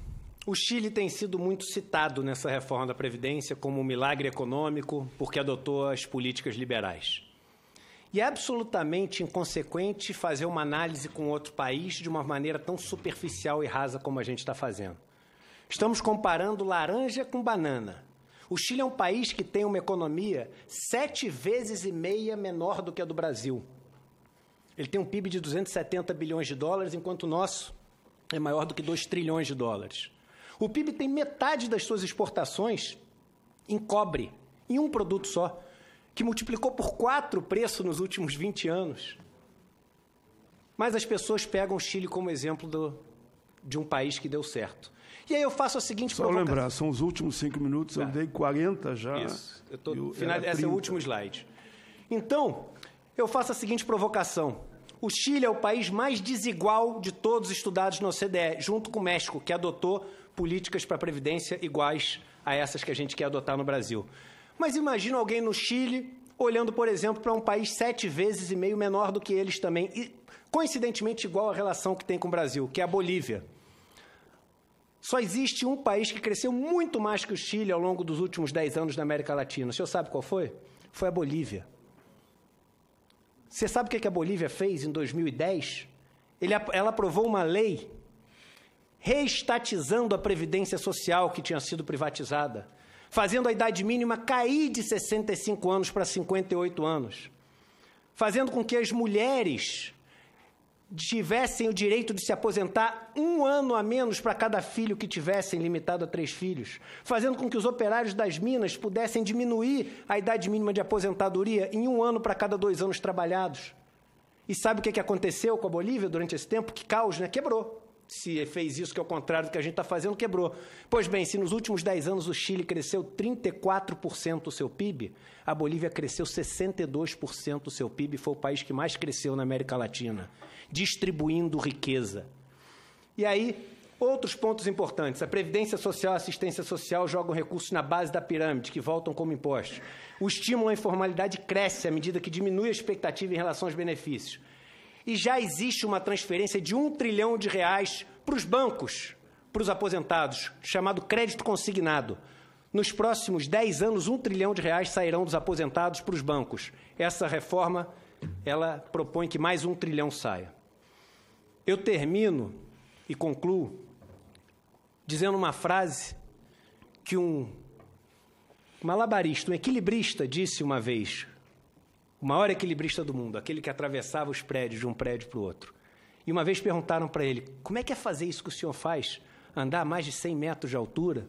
O Chile tem sido muito citado nessa reforma da Previdência como um milagre econômico porque adotou as políticas liberais. E é absolutamente inconsequente fazer uma análise com outro país de uma maneira tão superficial e rasa como a gente está fazendo. Estamos comparando laranja com banana. O Chile é um país que tem uma economia sete vezes e meia menor do que a do Brasil. Ele tem um PIB de 270 bilhões de dólares, enquanto o nosso é maior do que 2 trilhões de dólares. O PIB tem metade das suas exportações em cobre, em um produto só, que multiplicou por quatro o preço nos últimos 20 anos. Mas as pessoas pegam o Chile como exemplo do, de um país que deu certo. E aí eu faço a seguinte Só provocação. lembrar, são os últimos cinco minutos, eu é. dei 40 já. Isso, eu tô, final, esse é o último slide. Então, eu faço a seguinte provocação. O Chile é o país mais desigual de todos estudados na OCDE, junto com o México, que adotou políticas para a Previdência iguais a essas que a gente quer adotar no Brasil. Mas imagina alguém no Chile olhando, por exemplo, para um país sete vezes e meio menor do que eles também, e coincidentemente igual à relação que tem com o Brasil, que é a Bolívia. Só existe um país que cresceu muito mais que o Chile ao longo dos últimos dez anos na América Latina. O senhor sabe qual foi? Foi a Bolívia. Você sabe o que a Bolívia fez em 2010? Ele, ela aprovou uma lei reestatizando a Previdência Social que tinha sido privatizada, fazendo a idade mínima cair de 65 anos para 58 anos, fazendo com que as mulheres tivessem o direito de se aposentar um ano a menos para cada filho que tivessem, limitado a três filhos, fazendo com que os operários das minas pudessem diminuir a idade mínima de aposentadoria em um ano para cada dois anos trabalhados. E sabe o que aconteceu com a Bolívia durante esse tempo? Que caos, né? Quebrou se fez isso, que é o contrário do que a gente está fazendo, quebrou. Pois bem, se nos últimos 10 anos o Chile cresceu 34% o seu PIB, a Bolívia cresceu 62% o seu PIB, foi o país que mais cresceu na América Latina, distribuindo riqueza. E aí, outros pontos importantes. A Previdência Social e a Assistência Social jogam recursos na base da pirâmide, que voltam como impostos. O estímulo à informalidade cresce à medida que diminui a expectativa em relação aos benefícios e já existe uma transferência de um trilhão de reais para os bancos, para os aposentados, chamado crédito consignado. nos próximos 10 anos, um trilhão de reais sairão dos aposentados para os bancos. Essa reforma, ela propõe que mais um trilhão saia. Eu termino e concluo dizendo uma frase que um malabarista, um equilibrista disse uma vez, o maior equilibrista do mundo, aquele que atravessava os prédios de um prédio para o outro. E uma vez perguntaram para ele: como é que é fazer isso que o senhor faz? Andar a mais de 100 metros de altura?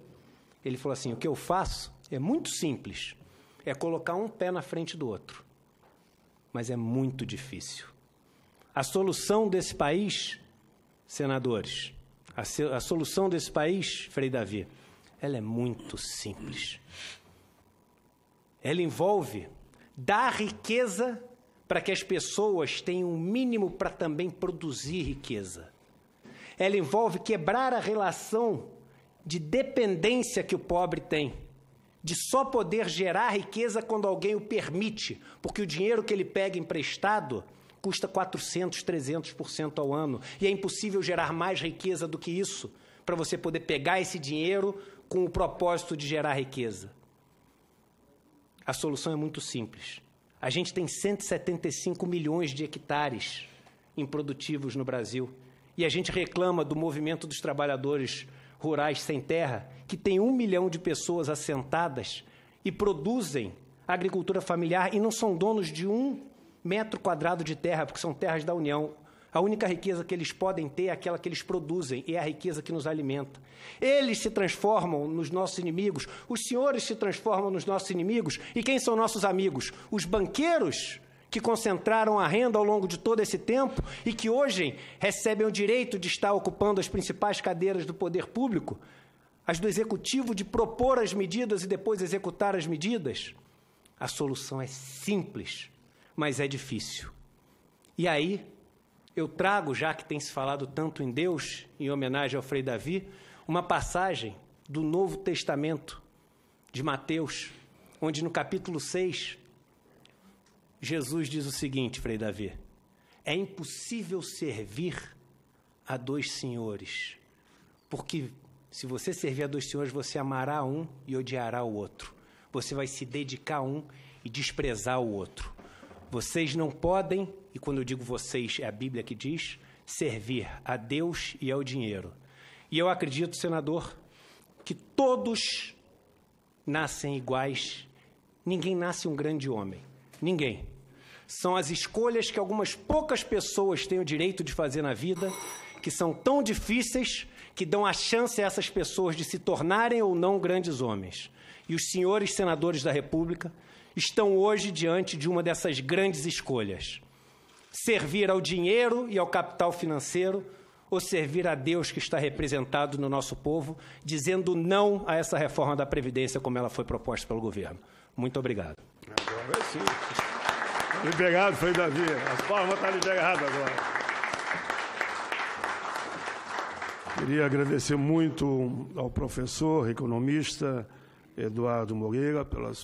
Ele falou assim: o que eu faço é muito simples. É colocar um pé na frente do outro. Mas é muito difícil. A solução desse país, senadores, a, a solução desse país, Frei Davi, ela é muito simples. Ela envolve dar riqueza para que as pessoas tenham o um mínimo para também produzir riqueza. Ela envolve quebrar a relação de dependência que o pobre tem, de só poder gerar riqueza quando alguém o permite, porque o dinheiro que ele pega emprestado custa 400, 300% ao ano, e é impossível gerar mais riqueza do que isso, para você poder pegar esse dinheiro com o propósito de gerar riqueza. A solução é muito simples. A gente tem 175 milhões de hectares improdutivos no Brasil. E a gente reclama do movimento dos trabalhadores rurais sem terra, que tem um milhão de pessoas assentadas e produzem agricultura familiar e não são donos de um metro quadrado de terra, porque são terras da União. A única riqueza que eles podem ter é aquela que eles produzem, e é a riqueza que nos alimenta. Eles se transformam nos nossos inimigos, os senhores se transformam nos nossos inimigos, e quem são nossos amigos? Os banqueiros que concentraram a renda ao longo de todo esse tempo e que hoje recebem o direito de estar ocupando as principais cadeiras do poder público, as do executivo de propor as medidas e depois executar as medidas. A solução é simples, mas é difícil. E aí, eu trago, já que tem se falado tanto em Deus, em homenagem ao Frei Davi, uma passagem do Novo Testamento de Mateus, onde no capítulo 6 Jesus diz o seguinte, Frei Davi: é impossível servir a dois senhores, porque se você servir a dois senhores, você amará um e odiará o outro. Você vai se dedicar a um e desprezar o outro. Vocês não podem, e quando eu digo vocês, é a Bíblia que diz, servir a Deus e ao dinheiro. E eu acredito, senador, que todos nascem iguais. Ninguém nasce um grande homem. Ninguém. São as escolhas que algumas poucas pessoas têm o direito de fazer na vida, que são tão difíceis que dão a chance a essas pessoas de se tornarem ou não grandes homens. E os senhores senadores da República estão hoje diante de uma dessas grandes escolhas: servir ao dinheiro e ao capital financeiro ou servir a Deus que está representado no nosso povo, dizendo não a essa reforma da Previdência como ela foi proposta pelo governo. Muito obrigado. Agora sim. Liberado foi Davi. As palmas estão liberadas agora. Queria agradecer muito ao professor, economista Eduardo Moreira, pelas.